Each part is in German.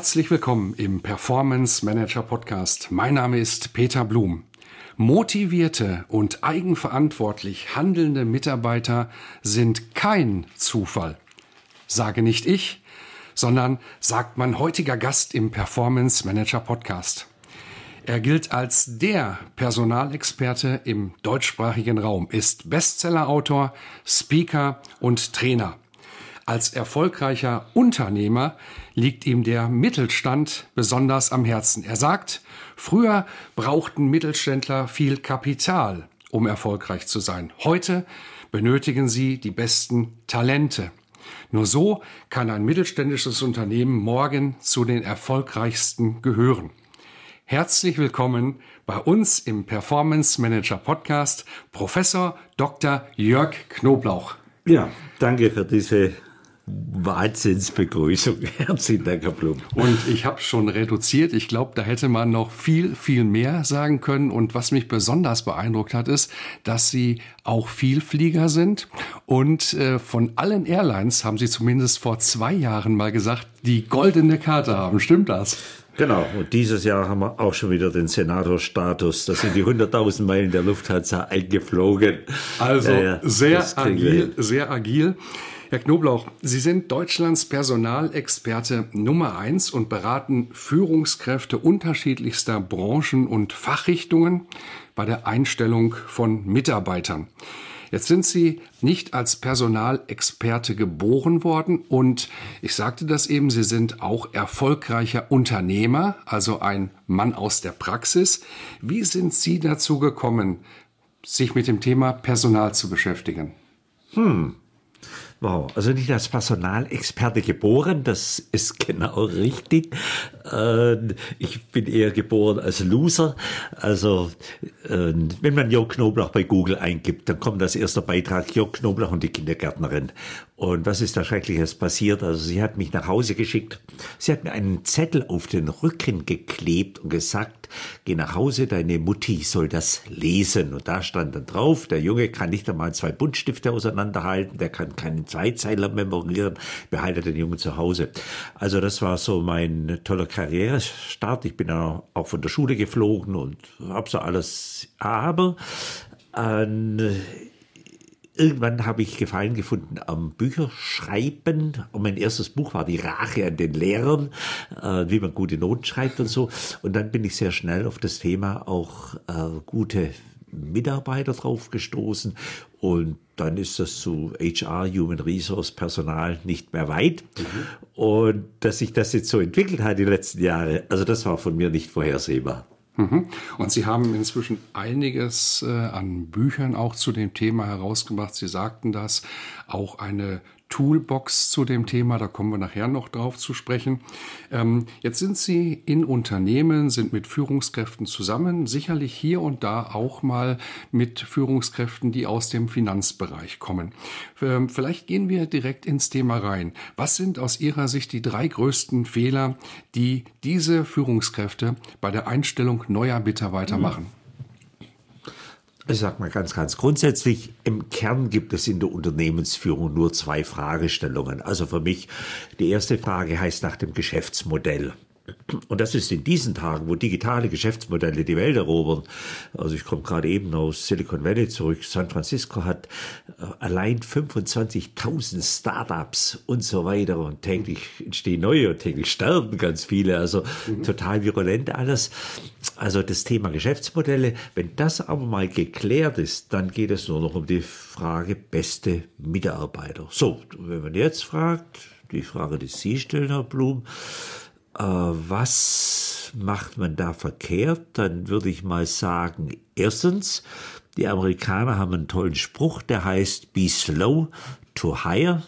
Herzlich willkommen im Performance Manager Podcast. Mein Name ist Peter Blum. Motivierte und eigenverantwortlich handelnde Mitarbeiter sind kein Zufall. Sage nicht ich, sondern sagt mein heutiger Gast im Performance Manager Podcast. Er gilt als der Personalexperte im deutschsprachigen Raum, ist Bestsellerautor, Speaker und Trainer. Als erfolgreicher Unternehmer liegt ihm der Mittelstand besonders am Herzen. Er sagt, früher brauchten Mittelständler viel Kapital, um erfolgreich zu sein. Heute benötigen sie die besten Talente. Nur so kann ein mittelständisches Unternehmen morgen zu den erfolgreichsten gehören. Herzlich willkommen bei uns im Performance Manager Podcast Professor Dr. Jörg Knoblauch. Ja, danke für diese Wahnsinnsbegrüßung. Herzlichen Dank, Herr Blum. Und ich habe schon reduziert. Ich glaube, da hätte man noch viel, viel mehr sagen können. Und was mich besonders beeindruckt hat, ist, dass Sie auch Vielflieger sind. Und äh, von allen Airlines haben Sie zumindest vor zwei Jahren mal gesagt, die goldene Karte haben. Stimmt das? Genau, und dieses Jahr haben wir auch schon wieder den Senatorstatus. Da sind die 100.000 Meilen der Lufthansa eingeflogen. Also äh, sehr agil, sehr agil. Herr Knoblauch, Sie sind Deutschlands Personalexperte Nummer eins und beraten Führungskräfte unterschiedlichster Branchen und Fachrichtungen bei der Einstellung von Mitarbeitern. Jetzt sind Sie nicht als Personalexperte geboren worden und ich sagte das eben, Sie sind auch erfolgreicher Unternehmer, also ein Mann aus der Praxis. Wie sind Sie dazu gekommen, sich mit dem Thema Personal zu beschäftigen? Hm, Wow, also nicht als Personalexperte geboren, das ist genau richtig. Ähm, ich bin eher geboren als Loser. Also ähm, wenn man Jörg Knoblauch bei Google eingibt, dann kommt als erster Beitrag Jörg Knoblauch und die Kindergärtnerin. Und was ist da Schreckliches passiert? Also sie hat mich nach Hause geschickt. Sie hat mir einen Zettel auf den Rücken geklebt und gesagt, geh nach Hause, deine Mutti soll das lesen. Und da stand dann drauf, der Junge kann nicht einmal zwei Buntstifte auseinanderhalten, der kann keinen Zweizeiler memorieren, behalte den Jungen zu Hause. Also das war so mein toller Karrierestart. Ich bin dann auch von der Schule geflogen und habe so alles. Aber äh, irgendwann habe ich Gefallen gefunden am Bücherschreiben. Und mein erstes Buch war die Rache an den Lehrern, äh, wie man gute Noten schreibt und so. Und dann bin ich sehr schnell auf das Thema auch äh, gute Mitarbeiter drauf gestoßen und dann ist das zu HR, Human Resource, Personal nicht mehr weit. Mhm. Und dass sich das jetzt so entwickelt hat die letzten Jahre, also das war von mir nicht vorhersehbar. Mhm. Und Sie haben inzwischen einiges äh, an Büchern auch zu dem Thema herausgebracht. Sie sagten das, auch eine Toolbox zu dem Thema, da kommen wir nachher noch drauf zu sprechen. Ähm, jetzt sind Sie in Unternehmen, sind mit Führungskräften zusammen, sicherlich hier und da auch mal mit Führungskräften, die aus dem Finanzbereich kommen. Ähm, vielleicht gehen wir direkt ins Thema rein. Was sind aus Ihrer Sicht die drei größten Fehler, die diese Führungskräfte bei der Einstellung neuer Mitarbeiter mhm. machen? Ich sage mal ganz, ganz grundsätzlich, im Kern gibt es in der Unternehmensführung nur zwei Fragestellungen. Also für mich, die erste Frage heißt nach dem Geschäftsmodell. Und das ist in diesen Tagen, wo digitale Geschäftsmodelle die Welt erobern. Also ich komme gerade eben aus Silicon Valley zurück. San Francisco hat äh, allein 25.000 Startups und so weiter. Und täglich entstehen neue und täglich sterben ganz viele. Also mhm. total virulent alles. Also das Thema Geschäftsmodelle. Wenn das aber mal geklärt ist, dann geht es nur noch um die Frage beste Mitarbeiter. So, wenn man jetzt fragt, die Frage, die Sie stellen, Herr Blum, was macht man da verkehrt? Dann würde ich mal sagen, erstens, die Amerikaner haben einen tollen Spruch, der heißt Be slow to hire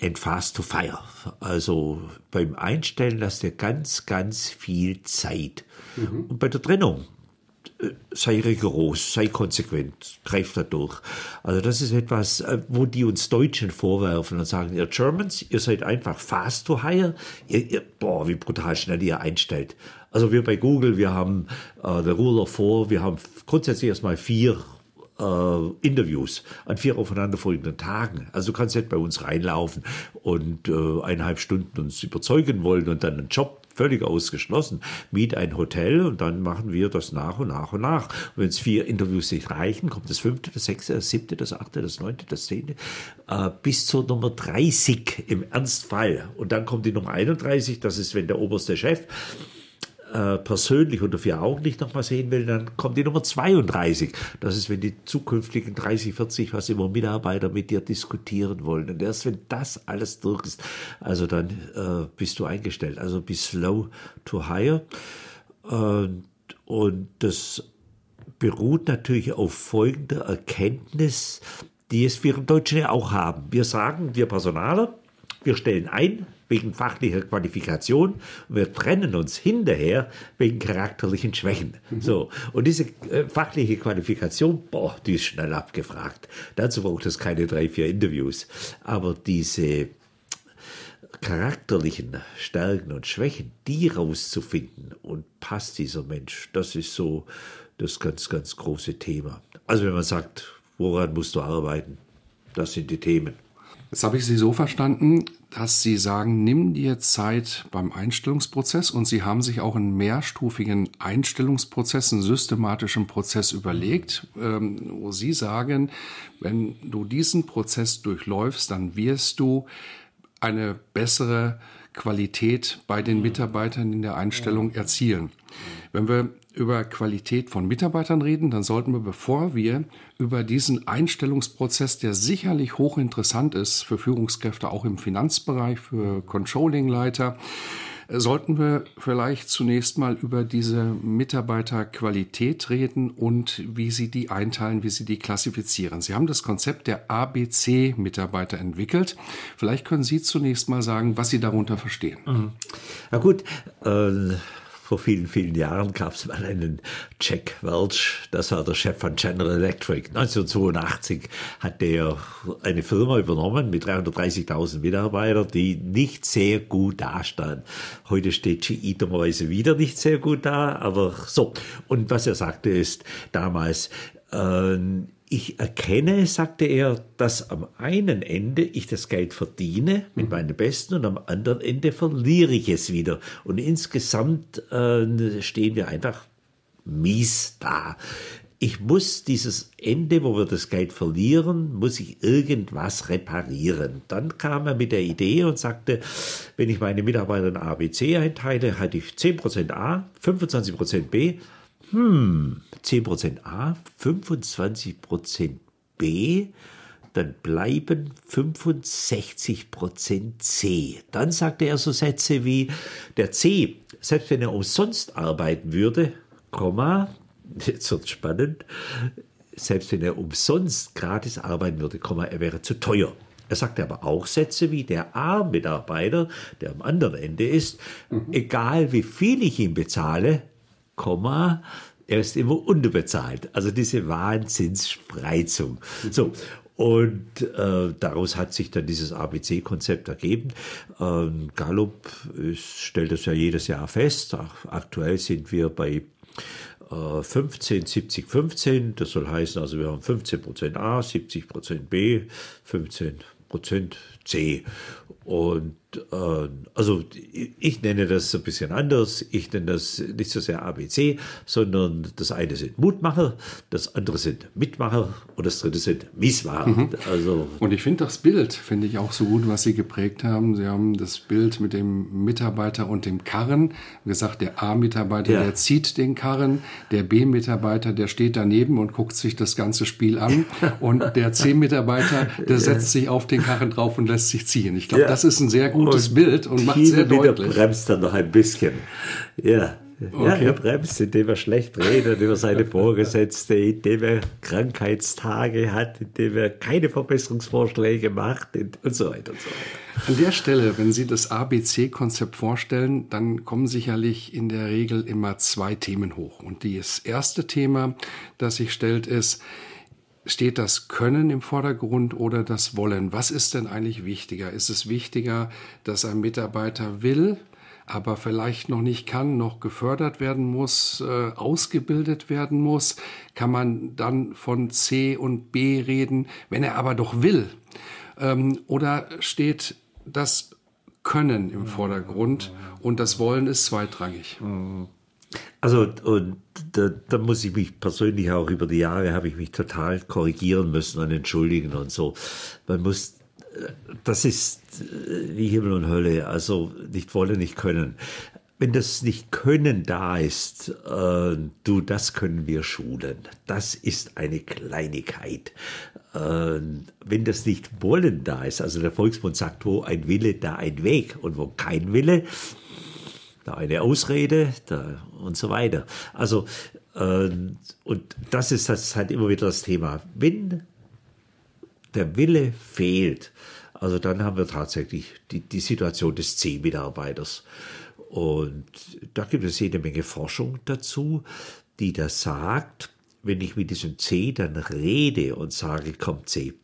and fast to fire. Also beim Einstellen lasst ihr ganz, ganz viel Zeit. Mhm. Und bei der Trennung äh, sei rigoros, sei konsequent, greift da durch. Also das ist etwas, äh, wo die uns Deutschen vorwerfen und sagen, ihr Germans, ihr seid einfach fast to hire. Ihr, ihr, boah, wie brutal schnell ihr einstellt. Also wir bei Google, wir haben äh, The Rule of Four, wir haben grundsätzlich erstmal vier äh, Interviews an vier aufeinanderfolgenden Tagen. Also du kannst nicht bei uns reinlaufen und äh, eineinhalb Stunden uns überzeugen wollen und dann einen Job völlig ausgeschlossen. Miet ein Hotel und dann machen wir das nach und nach und nach. Wenn es vier Interviews nicht reichen, kommt das fünfte, das sechste, das siebte, das achte, das neunte, das zehnte, äh, bis zur Nummer 30 im Ernstfall. Und dann kommt die Nummer 31, das ist, wenn der oberste Chef äh, persönlich unter vier Augen nicht nochmal sehen will, dann kommt die Nummer 32. Das ist, wenn die zukünftigen 30, 40, was immer Mitarbeiter mit dir diskutieren wollen. Und erst wenn das alles durch ist, also dann äh, bist du eingestellt. Also bis slow to hire. Und, und das beruht natürlich auf folgender Erkenntnis, die es wir im Deutschen ja auch haben. Wir sagen, wir Personaler, wir stellen ein, wegen fachlicher Qualifikation wir trennen uns hinterher wegen charakterlichen Schwächen. Mhm. So. Und diese äh, fachliche Qualifikation, boah, die ist schnell abgefragt. Dazu braucht es keine drei, vier Interviews. Aber diese charakterlichen Stärken und Schwächen, die rauszufinden und passt dieser Mensch, das ist so das ganz, ganz große Thema. Also wenn man sagt, woran musst du arbeiten, das sind die Themen. Jetzt habe ich Sie so verstanden, dass Sie sagen, nimm dir Zeit beim Einstellungsprozess und Sie haben sich auch einen mehrstufigen Einstellungsprozess, einen systematischen Prozess überlegt, ähm, wo Sie sagen, wenn du diesen Prozess durchläufst, dann wirst du eine bessere Qualität bei den Mitarbeitern in der Einstellung erzielen. Wenn wir über Qualität von Mitarbeitern reden, dann sollten wir, bevor wir über diesen Einstellungsprozess, der sicherlich hochinteressant ist für Führungskräfte, auch im Finanzbereich, für Controllingleiter, sollten wir vielleicht zunächst mal über diese Mitarbeiterqualität reden und wie Sie die einteilen, wie Sie die klassifizieren. Sie haben das Konzept der ABC-Mitarbeiter entwickelt. Vielleicht können Sie zunächst mal sagen, was Sie darunter verstehen. Mhm. Ja gut, äh vor vielen, vielen Jahren gab es mal einen Jack Welch, das war der Chef von General Electric. 1982 hat der eine Firma übernommen mit 330.000 Mitarbeitern, die nicht sehr gut dastand. Heute steht GE dummerweise wieder nicht sehr gut da, aber so. Und was er sagte ist damals, äh, ich erkenne, sagte er, dass am einen Ende ich das Geld verdiene mit mhm. meinen Besten und am anderen Ende verliere ich es wieder. Und insgesamt äh, stehen wir einfach mies da. Ich muss dieses Ende, wo wir das Geld verlieren, muss ich irgendwas reparieren. Dann kam er mit der Idee und sagte, wenn ich meine Mitarbeiter in A, B, C einteile, hatte ich 10% A, 25% B, hm, 10% A, 25% B, dann bleiben 65% C. Dann sagte er so Sätze wie, der C, selbst wenn er umsonst arbeiten würde, Komma, jetzt wird spannend, selbst wenn er umsonst gratis arbeiten würde, Komma, er wäre zu teuer. Er sagte aber auch Sätze wie der A-Mitarbeiter, der am anderen Ende ist, mhm. egal wie viel ich ihm bezahle, Komma, er ist immer unterbezahlt. Also diese Wahnsinnsspreizung. So, und äh, daraus hat sich dann dieses ABC-Konzept ergeben. Ähm, Gallup ist, stellt das ja jedes Jahr fest. Ach, aktuell sind wir bei äh, 15, 70, 15. Das soll heißen, also wir haben 15% A, 70% B, 15% C. Und also ich nenne das ein bisschen anders. Ich nenne das nicht so sehr ABC, sondern das eine sind Mutmacher, das andere sind Mitmacher und das dritte sind Miesmacher. Mhm. Also und ich finde das Bild, finde ich auch so gut, was Sie geprägt haben. Sie haben das Bild mit dem Mitarbeiter und dem Karren. Wie gesagt, der A-Mitarbeiter, ja. der zieht den Karren, der B-Mitarbeiter, der steht daneben und guckt sich das ganze Spiel an und der C-Mitarbeiter, der setzt sich auf den Karren drauf und lässt sich ziehen. Ich glaube, ja. das ist ein sehr gutes und Bild und macht sehr deutlich. bremst dann noch ein bisschen. Ja, Okay. Ja, er bremst, indem er schlecht redet über seine Vorgesetzte, indem er Krankheitstage hat, indem er keine Verbesserungsvorschläge macht und so weiter und so weiter. An der Stelle, wenn Sie das ABC-Konzept vorstellen, dann kommen sicherlich in der Regel immer zwei Themen hoch. Und das erste Thema, das sich stellt, ist, Steht das Können im Vordergrund oder das Wollen? Was ist denn eigentlich wichtiger? Ist es wichtiger, dass ein Mitarbeiter will, aber vielleicht noch nicht kann, noch gefördert werden muss, äh, ausgebildet werden muss? Kann man dann von C und B reden, wenn er aber doch will? Ähm, oder steht das Können im Vordergrund und das Wollen ist zweitrangig? Mhm. Also und da, da, muss ich mich persönlich auch über die Jahre habe ich mich total korrigieren müssen und entschuldigen und so. Man muss, das ist äh, wie Himmel und Hölle, also nicht wollen, nicht können. Wenn das nicht Können da ist, äh, du, das können wir schulen. Das ist eine Kleinigkeit. Äh, wenn das nicht Wollen da ist, also der Volksmund sagt, wo ein Wille, da ein Weg. Und wo kein Wille, da eine Ausrede da und so weiter. Also, äh, und das ist das halt immer wieder das Thema. Wenn der Wille fehlt, also dann haben wir tatsächlich die, die Situation des C-Mitarbeiters. Und da gibt es jede Menge Forschung dazu, die da sagt, wenn ich mit diesem C dann rede und sage, komm C,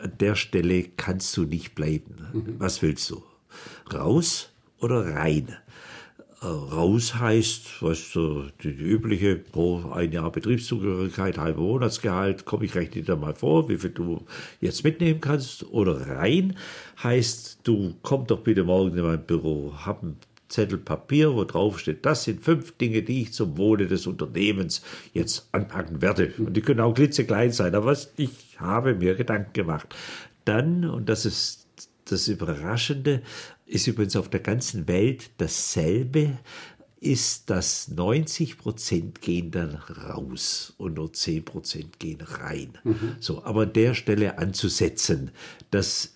an der Stelle kannst du nicht bleiben. Mhm. Was willst du? Raus oder rein? Raus heißt, was die, die übliche pro ein Jahr Betriebszugehörigkeit, halber Monatsgehalt, komme ich rechne dir mal vor, wie viel du jetzt mitnehmen kannst. Oder rein heißt, du komm doch bitte morgen in mein Büro, hab einen Zettel Papier, wo drauf steht, das sind fünf Dinge, die ich zum Wohle des Unternehmens jetzt anpacken werde. Und die können auch klitzeklein sein, aber ich habe mir Gedanken gemacht. Dann, und das ist das Überraschende, ist übrigens auf der ganzen Welt dasselbe, ist, dass 90 Prozent gehen dann raus und nur 10 Prozent gehen rein. Mhm. So, aber an der Stelle anzusetzen, das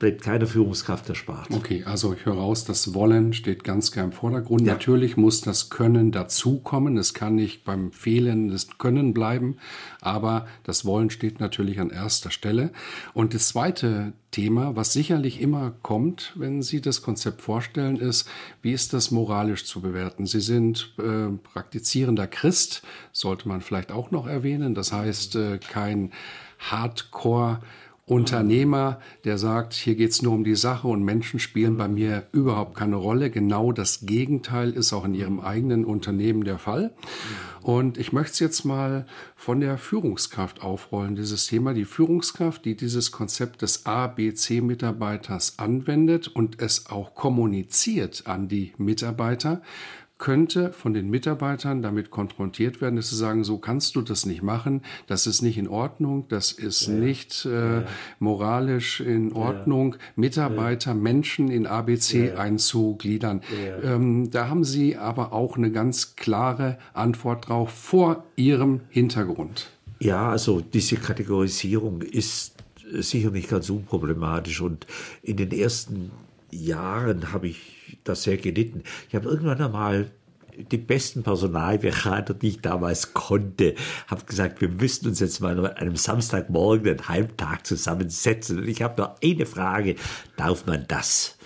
bleibt keine Führungskraft erspart. Okay, also ich höre raus, das Wollen steht ganz klar im Vordergrund. Ja. Natürlich muss das Können dazukommen. Es kann nicht beim Fehlen des Können bleiben, aber das Wollen steht natürlich an erster Stelle. Und das zweite Thema, was sicherlich immer kommt, wenn Sie das Konzept vorstellen, ist, wie ist das moralisch zu bewerten? Sie sind äh, praktizierender Christ, sollte man vielleicht auch noch erwähnen. Das heißt, äh, kein Hardcore- Unternehmer, der sagt, hier geht's nur um die Sache und Menschen spielen bei mir überhaupt keine Rolle. Genau das Gegenteil ist auch in Ihrem eigenen Unternehmen der Fall. Und ich möchte es jetzt mal von der Führungskraft aufrollen, dieses Thema. Die Führungskraft, die dieses Konzept des ABC-Mitarbeiters anwendet und es auch kommuniziert an die Mitarbeiter, könnte von den Mitarbeitern damit konfrontiert werden, dass sie sagen, so kannst du das nicht machen, das ist nicht in Ordnung, das ist ja. nicht äh, ja. moralisch in Ordnung, ja. Mitarbeiter, Menschen in ABC einzugliedern. Ähm, da haben Sie aber auch eine ganz klare Antwort drauf vor Ihrem Hintergrund. Ja, also diese Kategorisierung ist sicher nicht ganz unproblematisch und in den ersten Jahren habe ich das sehr gelitten. Ich habe irgendwann einmal die besten Personalberater, die ich damals konnte, habe gesagt, wir müssten uns jetzt mal an einem Samstagmorgen einen Halbtag zusammensetzen. Und ich habe nur eine Frage, darf man das?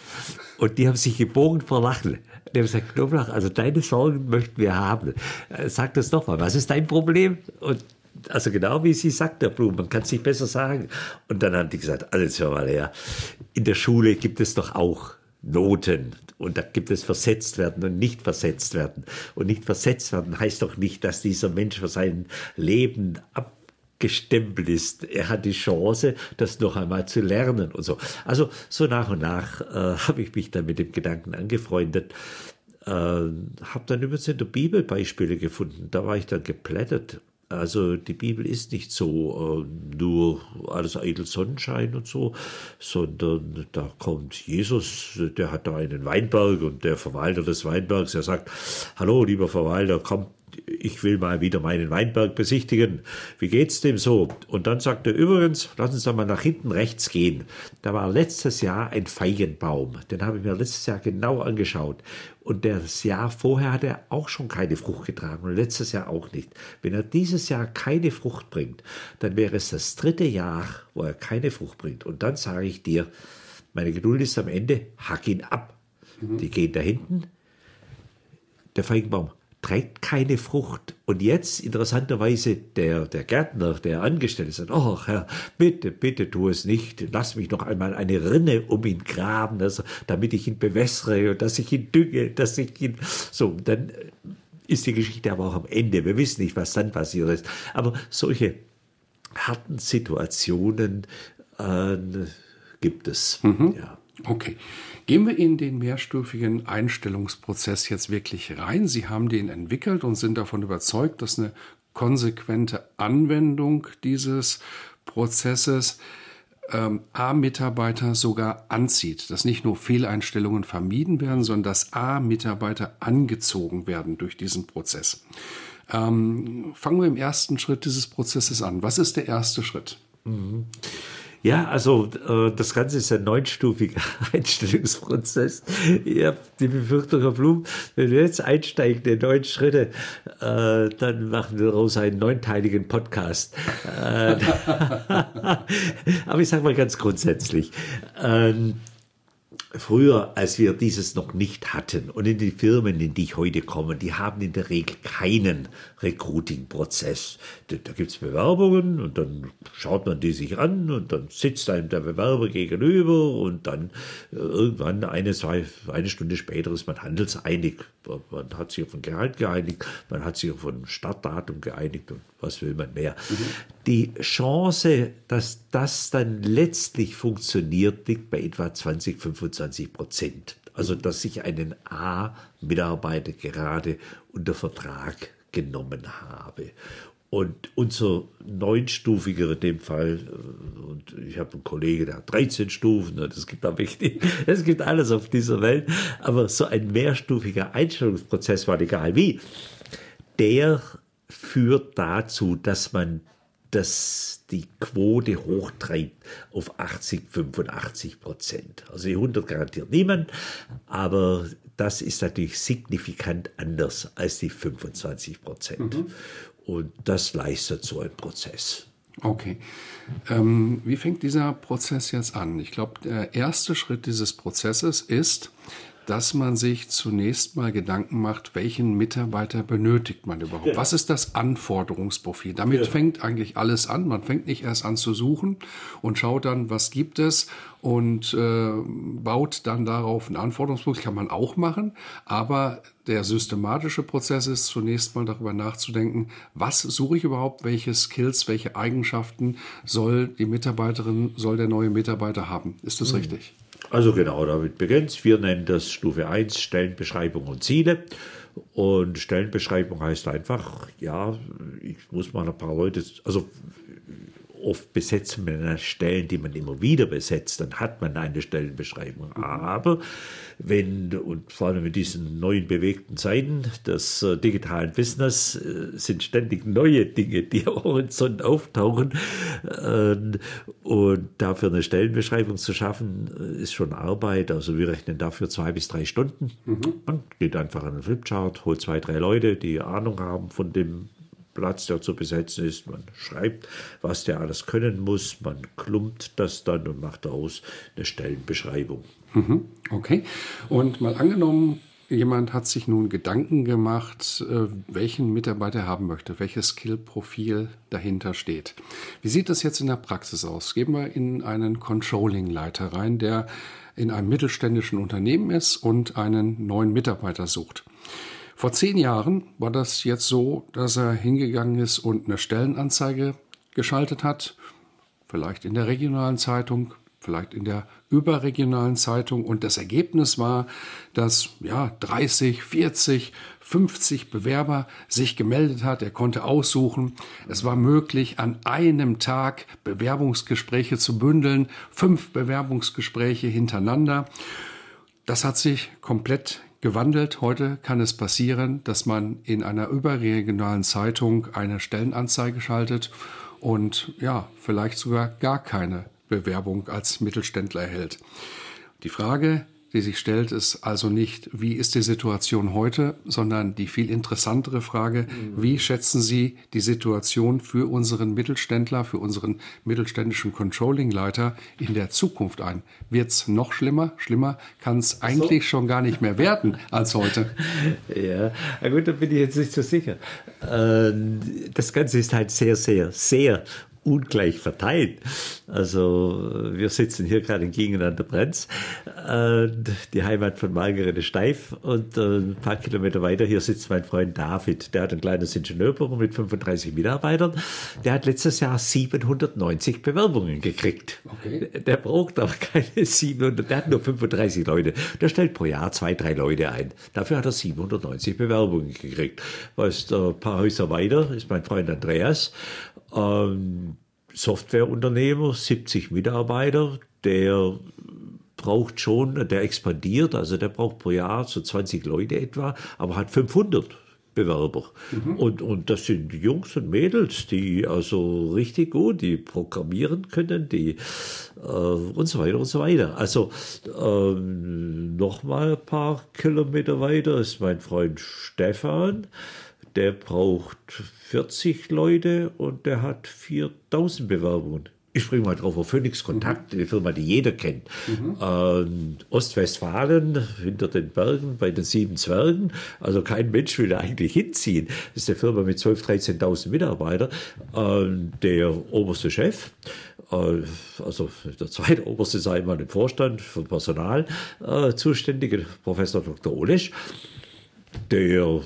Und die haben sich gebogen vor Lachen. Die haben gesagt, Knoblauch, also deine Sorgen möchten wir haben. Äh, sag das doch mal, was ist dein Problem? Und also genau wie sie sagt, der Blum, man kann es nicht besser sagen. Und dann haben die gesagt, alles hör mal her, in der Schule gibt es doch auch Noten. Und da gibt es versetzt werden und nicht versetzt werden. Und nicht versetzt werden heißt doch nicht, dass dieser Mensch für sein Leben abgestempelt ist. Er hat die Chance, das noch einmal zu lernen und so. Also so nach und nach äh, habe ich mich dann mit dem Gedanken angefreundet. Äh, habe dann übrigens in der Bibel Beispiele gefunden. Da war ich dann geplättet also die Bibel ist nicht so äh, nur alles eitel Sonnenschein und so, sondern da kommt Jesus, der hat da einen Weinberg und der Verwalter des Weinbergs, der sagt, hallo lieber Verwalter, komm, ich will mal wieder meinen Weinberg besichtigen. Wie geht's dem so? Und dann sagt er, übrigens, lass uns doch mal nach hinten rechts gehen. Da war letztes Jahr ein Feigenbaum. Den habe ich mir letztes Jahr genau angeschaut. Und das Jahr vorher hat er auch schon keine Frucht getragen und letztes Jahr auch nicht. Wenn er dieses Jahr keine Frucht bringt, dann wäre es das dritte Jahr, wo er keine Frucht bringt. Und dann sage ich dir, meine Geduld ist am Ende, hack ihn ab. Mhm. Die gehen da hinten, der Feigenbaum trägt keine Frucht. Und jetzt, interessanterweise, der, der Gärtner, der Angestellte sagt, oh Herr, bitte, bitte tu es nicht. Lass mich noch einmal eine Rinne um ihn graben, also, damit ich ihn bewässere und dass ich ihn dünge, dass ich ihn, so, dann ist die Geschichte aber auch am Ende. Wir wissen nicht, was dann passiert ist. Aber solche harten Situationen äh, gibt es. Mhm. Ja. Okay. Gehen wir in den mehrstufigen Einstellungsprozess jetzt wirklich rein. Sie haben den entwickelt und sind davon überzeugt, dass eine konsequente Anwendung dieses Prozesses ähm, A-Mitarbeiter sogar anzieht, dass nicht nur Fehleinstellungen vermieden werden, sondern dass A-Mitarbeiter angezogen werden durch diesen Prozess. Ähm, fangen wir im ersten Schritt dieses Prozesses an. Was ist der erste Schritt? Mhm. Ja, also äh, das Ganze ist ein neunstufiger Einstellungsprozess. Ich habe die Befürchtung, Herr Blum, wenn wir jetzt einsteigen in neun Schritte, äh, dann machen wir daraus einen neunteiligen Podcast. Äh, aber ich sage mal ganz grundsätzlich. Ähm, früher, als wir dieses noch nicht hatten und in die Firmen, in die ich heute komme, die haben in der Regel keinen Recruiting-Prozess. Da, da gibt es Bewerbungen und dann schaut man die sich an und dann sitzt einem der Bewerber gegenüber und dann äh, irgendwann eine, zwei, eine Stunde später ist man handelseinig. Man hat sich auf ein Gehalt geeinigt, man hat sich auf ein Startdatum geeinigt und was will man mehr. Mhm. Die Chance, dass das dann letztlich funktioniert, liegt bei etwa 20, 25 Prozent. Also, dass ich einen A-Mitarbeiter gerade unter Vertrag genommen habe. Und unser neunstufiger in dem Fall, äh, und ich habe einen Kollegen, der hat 13 Stufen, es gibt aber nicht, es gibt alles auf dieser Welt, aber so ein mehrstufiger Einstellungsprozess war egal wie, der führt dazu, dass man das die Quote hochtreibt auf 80, 85 Prozent. Also die 100 garantiert niemand, aber das ist natürlich signifikant anders als die 25 Prozent. Mhm. Und das leistet so ein Prozess. Okay. Ähm, wie fängt dieser Prozess jetzt an? Ich glaube, der erste Schritt dieses Prozesses ist, dass man sich zunächst mal Gedanken macht, welchen Mitarbeiter benötigt man überhaupt? Ja. Was ist das Anforderungsprofil? Damit ja. fängt eigentlich alles an. Man fängt nicht erst an zu suchen und schaut dann, was gibt es und äh, baut dann darauf ein Anforderungsprofil. Kann man auch machen, aber der systematische Prozess ist zunächst mal darüber nachzudenken, was suche ich überhaupt, welche Skills, welche Eigenschaften soll die Mitarbeiterin, soll der neue Mitarbeiter haben. Ist das mhm. richtig? Also genau, damit beginnt Wir nennen das Stufe 1 Stellenbeschreibung und Ziele. Und Stellenbeschreibung heißt einfach, ja, ich muss mal ein paar Leute, also oft besetzen wir Stellen, die man immer wieder besetzt, dann hat man eine Stellenbeschreibung. Aber wenn, und vor allem in diesen neuen bewegten Zeiten des äh, digitalen Business äh, sind ständig neue Dinge, die am Horizont auftauchen. Äh, und dafür eine Stellenbeschreibung zu schaffen, äh, ist schon Arbeit. Also wir rechnen dafür zwei bis drei Stunden. Mhm. Man geht einfach an den Flipchart, holt zwei, drei Leute, die Ahnung haben von dem Platz, der zu besetzen ist. Man schreibt, was der alles können muss. Man klumpt das dann und macht daraus eine Stellenbeschreibung. Mhm, okay. Und mal angenommen, jemand hat sich nun Gedanken gemacht, äh, welchen Mitarbeiter er haben möchte, welches Skillprofil dahinter steht. Wie sieht das jetzt in der Praxis aus? Gehen wir in einen Controlling-Leiter rein, der in einem mittelständischen Unternehmen ist und einen neuen Mitarbeiter sucht. Vor zehn Jahren war das jetzt so, dass er hingegangen ist und eine Stellenanzeige geschaltet hat, vielleicht in der regionalen Zeitung, vielleicht in der überregionalen Zeitung und das Ergebnis war, dass ja 30, 40, 50 Bewerber sich gemeldet hat. Er konnte aussuchen. Es war möglich, an einem Tag Bewerbungsgespräche zu bündeln, fünf Bewerbungsgespräche hintereinander. Das hat sich komplett gewandelt. Heute kann es passieren, dass man in einer überregionalen Zeitung eine Stellenanzeige schaltet und ja, vielleicht sogar gar keine Bewerbung als Mittelständler erhält. Die Frage, die sich stellt, ist also nicht, wie ist die Situation heute, sondern die viel interessantere Frage, wie schätzen Sie die Situation für unseren Mittelständler, für unseren mittelständischen Controlling-Leiter in der Zukunft ein? Wird es noch schlimmer? Schlimmer kann es eigentlich so. schon gar nicht mehr werden als heute. Ja, na gut, da bin ich jetzt nicht so sicher. Ähm, das Ganze ist halt sehr, sehr, sehr ungleich verteilt. Also wir sitzen hier gerade in Gingen an der Brenz, äh, die Heimat von Margarete Steif und äh, ein paar Kilometer weiter hier sitzt mein Freund David. Der hat ein kleines Ingenieurbüro mit 35 Mitarbeitern. Der hat letztes Jahr 790 Bewerbungen gekriegt. Okay. Der braucht aber keine 700, der hat nur 35 Leute. Der stellt pro Jahr zwei, drei Leute ein. Dafür hat er 790 Bewerbungen gekriegt. Weißt, ein paar Häuser weiter ist mein Freund Andreas ähm, Softwareunternehmer, 70 Mitarbeiter, der braucht schon, der expandiert, also der braucht pro Jahr so 20 Leute etwa, aber hat 500 Bewerber. Mhm. Und, und das sind Jungs und Mädels, die also richtig gut, die programmieren können, die äh, und so weiter und so weiter. Also ähm, nochmal ein paar Kilometer weiter ist mein Freund Stefan der braucht 40 Leute und der hat 4000 Bewerbungen. Ich springe mal drauf auf Phoenix Kontakt, mhm. die Firma, die jeder kennt. Mhm. Ähm, Ostwestfalen, hinter den Bergen, bei den sieben Zwergen. Also kein Mensch will da eigentlich hinziehen. Das ist eine Firma mit 12.000, 13.000 Mitarbeitern. Ähm, der oberste Chef, äh, also der zweite oberste sei mal im Vorstand für Personal äh, zuständige, Professor Dr. Olesch der,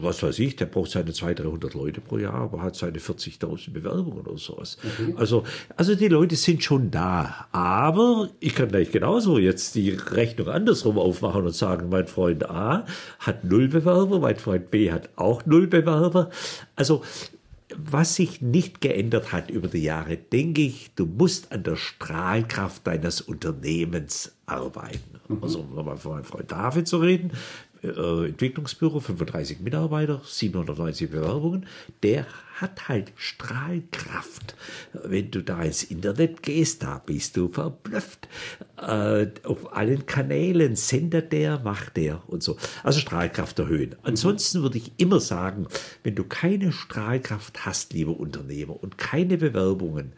was weiß ich, der braucht seine 200, 300 Leute pro Jahr, aber hat seine 40.000 Bewerbungen oder sowas. Okay. Also, also die Leute sind schon da. Aber ich kann gleich genauso jetzt die Rechnung andersrum aufmachen und sagen, mein Freund A hat null Bewerber, mein Freund B hat auch null Bewerber. Also was sich nicht geändert hat über die Jahre, denke ich, du musst an der Strahlkraft deines Unternehmens arbeiten. Mhm. Also, um nochmal von meinem Freund David zu reden, Entwicklungsbüro, 35 Mitarbeiter, 790 Bewerbungen, der hat halt Strahlkraft. Wenn du da ins Internet gehst, da bist du verblüfft. Äh, auf allen Kanälen sendet der, macht der und so. Also Strahlkraft erhöhen. Ansonsten würde ich immer sagen, wenn du keine Strahlkraft hast, lieber Unternehmer, und keine Bewerbungen,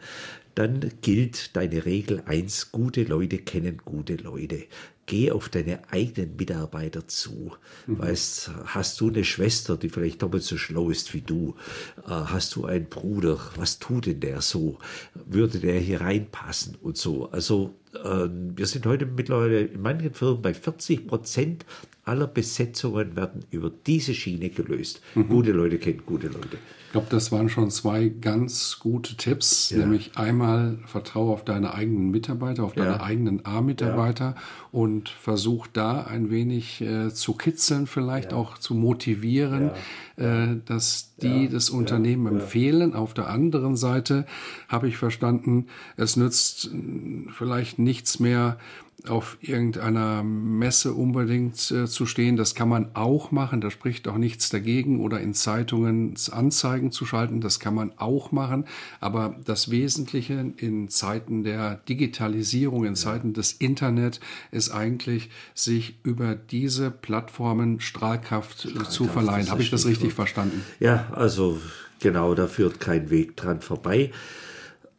dann gilt deine Regel eins: gute Leute kennen gute Leute geh auf deine eigenen Mitarbeiter zu. Mhm. Weißt, hast du eine Schwester, die vielleicht doppelt so schlau ist wie du? Äh, hast du einen Bruder? Was tut denn der so? Würde der hier reinpassen und so? Also, äh, wir sind heute mittlerweile in manchen Firmen bei 40 Prozent aller Besetzungen werden über diese Schiene gelöst. Mhm. Gute Leute kennen gute Leute. Ich glaube, das waren schon zwei ganz gute Tipps, ja. nämlich einmal vertraue auf deine eigenen Mitarbeiter, auf deine ja. eigenen A-Mitarbeiter ja. und versuch da ein wenig äh, zu kitzeln, vielleicht auch zu motivieren, äh, dass die das Unternehmen empfehlen. Auf der anderen Seite habe ich verstanden, es nützt äh, vielleicht nichts mehr, auf irgendeiner Messe unbedingt äh, zu stehen. Das kann man auch machen, da spricht auch nichts dagegen. Oder in Zeitungen Anzeigen zu schalten, das kann man auch machen. Aber das Wesentliche in Zeiten der Digitalisierung, in Zeiten des Internet, ist eigentlich, sich über diese Plattformen Strahlkraft, äh, Strahlkraft zu verleihen. Habe ich das richtig verstanden? Ja, also genau, da führt kein Weg dran vorbei.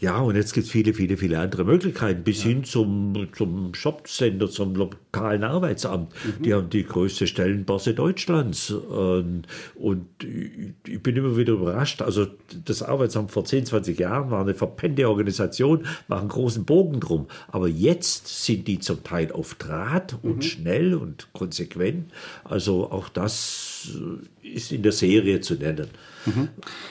Ja, und jetzt gibt es viele, viele, viele andere Möglichkeiten, bis ja. hin zum, zum Jobcenter, zum lokalen Arbeitsamt. Mhm. Die haben die größte Stellenbörse Deutschlands. Und ich bin immer wieder überrascht. Also das Arbeitsamt vor 10, 20 Jahren war eine verpennte Organisation, machen großen Bogen drum. Aber jetzt sind die zum Teil auf Draht und mhm. schnell und konsequent. Also auch das ist in der Serie zu nennen. Mhm.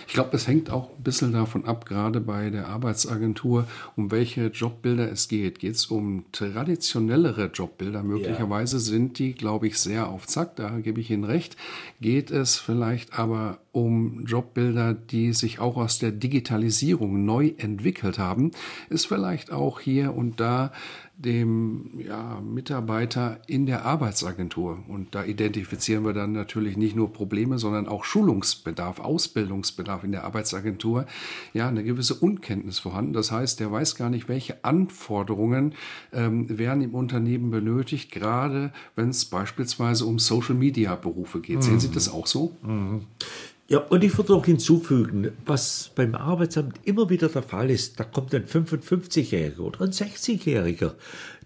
Ich glaube, es hängt auch ein bisschen davon ab, gerade bei der Arbeitsagentur, um welche Jobbilder es geht. Geht es um traditionellere Jobbilder? Möglicherweise ja. sind die, glaube ich, sehr auf Zack, da gebe ich Ihnen recht. Geht es vielleicht aber um Jobbilder, die sich auch aus der Digitalisierung neu entwickelt haben? Ist vielleicht auch hier und da dem ja, Mitarbeiter in der Arbeitsagentur. Und da identifizieren wir dann natürlich nicht nur Probleme, sondern auch Schulungsbedarf, Ausbildungsbedarf in der Arbeitsagentur. Ja, eine gewisse Unkenntnis vorhanden. Das heißt, der weiß gar nicht, welche Anforderungen ähm, werden im Unternehmen benötigt, gerade wenn es beispielsweise um Social-Media-Berufe geht. Mhm. Sehen Sie das auch so? Mhm. Ja, und ich würde auch hinzufügen, was beim Arbeitsamt immer wieder der Fall ist, da kommt ein 55-Jähriger oder ein 60-Jähriger,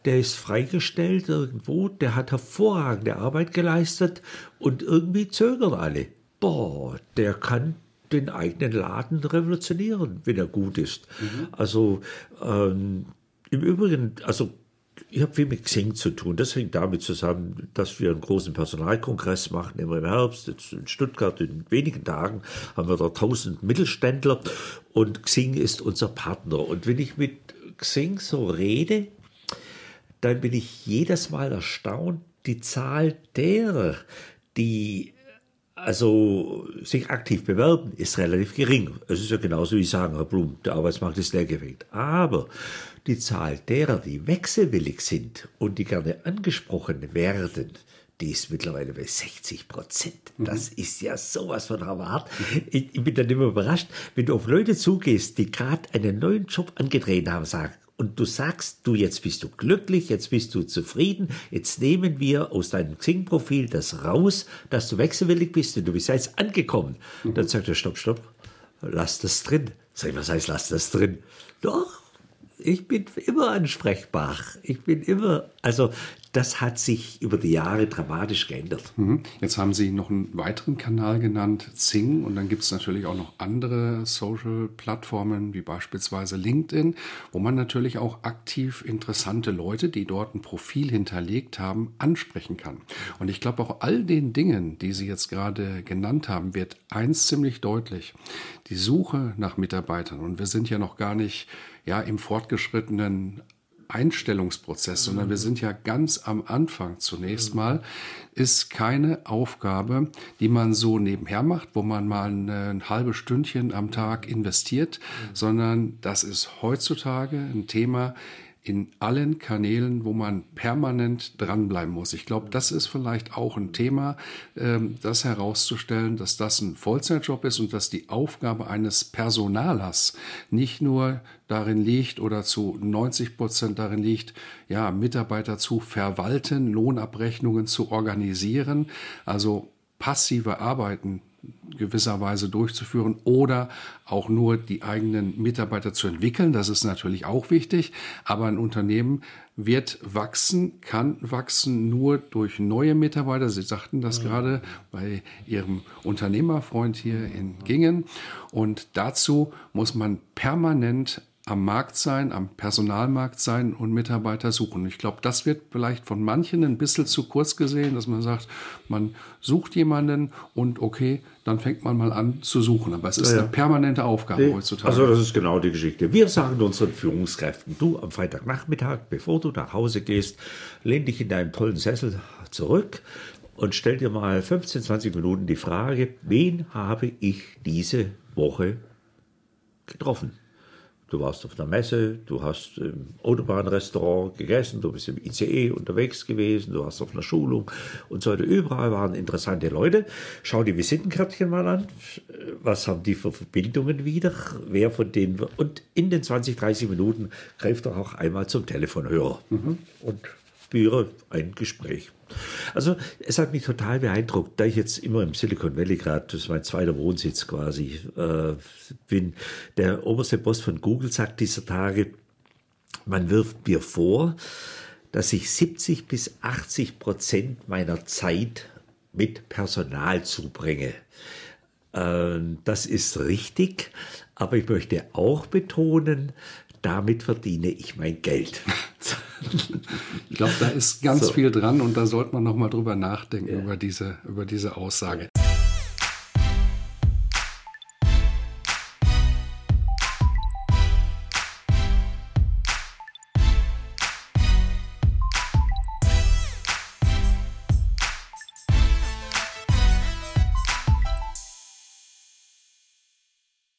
der ist freigestellt irgendwo, der hat hervorragende Arbeit geleistet und irgendwie zögern alle. Boah, der kann den eigenen Laden revolutionieren, wenn er gut ist. Mhm. Also ähm, im Übrigen, also ich habe viel mit Xing zu tun. Das hängt damit zusammen, dass wir einen großen Personalkongress machen, immer im Herbst. Jetzt in Stuttgart in wenigen Tagen haben wir da 1000 Mittelständler und Xing ist unser Partner. Und wenn ich mit Xing so rede, dann bin ich jedes Mal erstaunt, die Zahl derer, die also sich aktiv bewerben, ist relativ gering. Es ist ja genauso wie sagen, Herr Blum, der Arbeitsmarkt ist leergefegt. Aber die Zahl derer, die wechselwillig sind und die gerne angesprochen werden, die ist mittlerweile bei 60 Prozent. Mhm. Das mhm. ist ja sowas von Rabat. Ich, ich, bin dann immer überrascht, wenn du auf Leute zugehst, die gerade einen neuen Job angetreten haben, sagen, und du sagst, du jetzt bist du glücklich, jetzt bist du zufrieden, jetzt nehmen wir aus deinem Xing-Profil das raus, dass du wechselwillig bist und du bist jetzt angekommen. Mhm. Dann sagt er, stopp, stopp, lass das drin. Sag ich, was heißt, lass das drin? Doch, ich bin immer ansprechbar. Ich bin immer, also das hat sich über die Jahre dramatisch geändert. Mhm. Jetzt haben Sie noch einen weiteren Kanal genannt, Zing, und dann gibt es natürlich auch noch andere Social-Plattformen, wie beispielsweise LinkedIn, wo man natürlich auch aktiv interessante Leute, die dort ein Profil hinterlegt haben, ansprechen kann. Und ich glaube, auch all den Dingen, die Sie jetzt gerade genannt haben, wird eins ziemlich deutlich. Die Suche nach Mitarbeitern, und wir sind ja noch gar nicht ja im fortgeschrittenen Einstellungsprozess, sondern wir sind ja ganz am Anfang zunächst mal, ist keine Aufgabe, die man so nebenher macht, wo man mal ein halbes Stündchen am Tag investiert, sondern das ist heutzutage ein Thema, in allen Kanälen, wo man permanent dranbleiben muss. Ich glaube, das ist vielleicht auch ein Thema, ähm, das herauszustellen, dass das ein Vollzeitjob ist und dass die Aufgabe eines Personalers nicht nur darin liegt oder zu 90 Prozent darin liegt, ja, Mitarbeiter zu verwalten, Lohnabrechnungen zu organisieren, also passive Arbeiten gewisserweise durchzuführen oder auch nur die eigenen Mitarbeiter zu entwickeln. Das ist natürlich auch wichtig. Aber ein Unternehmen wird wachsen, kann wachsen nur durch neue Mitarbeiter. Sie sagten das mhm. gerade bei Ihrem Unternehmerfreund hier in Gingen. Und dazu muss man permanent am Markt sein, am Personalmarkt sein und Mitarbeiter suchen. Ich glaube, das wird vielleicht von manchen ein bisschen zu kurz gesehen, dass man sagt, man sucht jemanden und okay, dann fängt man mal an zu suchen. Aber es ist ja, ja. eine permanente Aufgabe nee, heutzutage. Also das ist genau die Geschichte. Wir sagen unseren Führungskräften, du am Freitagnachmittag, bevor du nach Hause gehst, lehn dich in deinem tollen Sessel zurück und stell dir mal 15, 20 Minuten die Frage, wen habe ich diese Woche getroffen? Du warst auf einer Messe, du hast im Autobahnrestaurant gegessen, du bist im ICE unterwegs gewesen, du warst auf einer Schulung und so weiter. Überall waren interessante Leute. Schau die Visitenkärtchen mal an. Was haben die für Verbindungen wieder? Wer von denen? Und in den 20, 30 Minuten greift er auch einmal zum Telefonhörer mhm. und führe ein Gespräch. Also es hat mich total beeindruckt, da ich jetzt immer im Silicon Valley gerade, das ist mein zweiter Wohnsitz quasi, äh, bin. Der oberste Boss von Google sagt dieser Tage, man wirft mir vor, dass ich 70 bis 80 Prozent meiner Zeit mit Personal zubringe. Äh, das ist richtig, aber ich möchte auch betonen, damit verdiene ich mein Geld. ich glaube, da ist ganz so. viel dran und da sollte man noch mal drüber nachdenken ja. über diese über diese Aussage.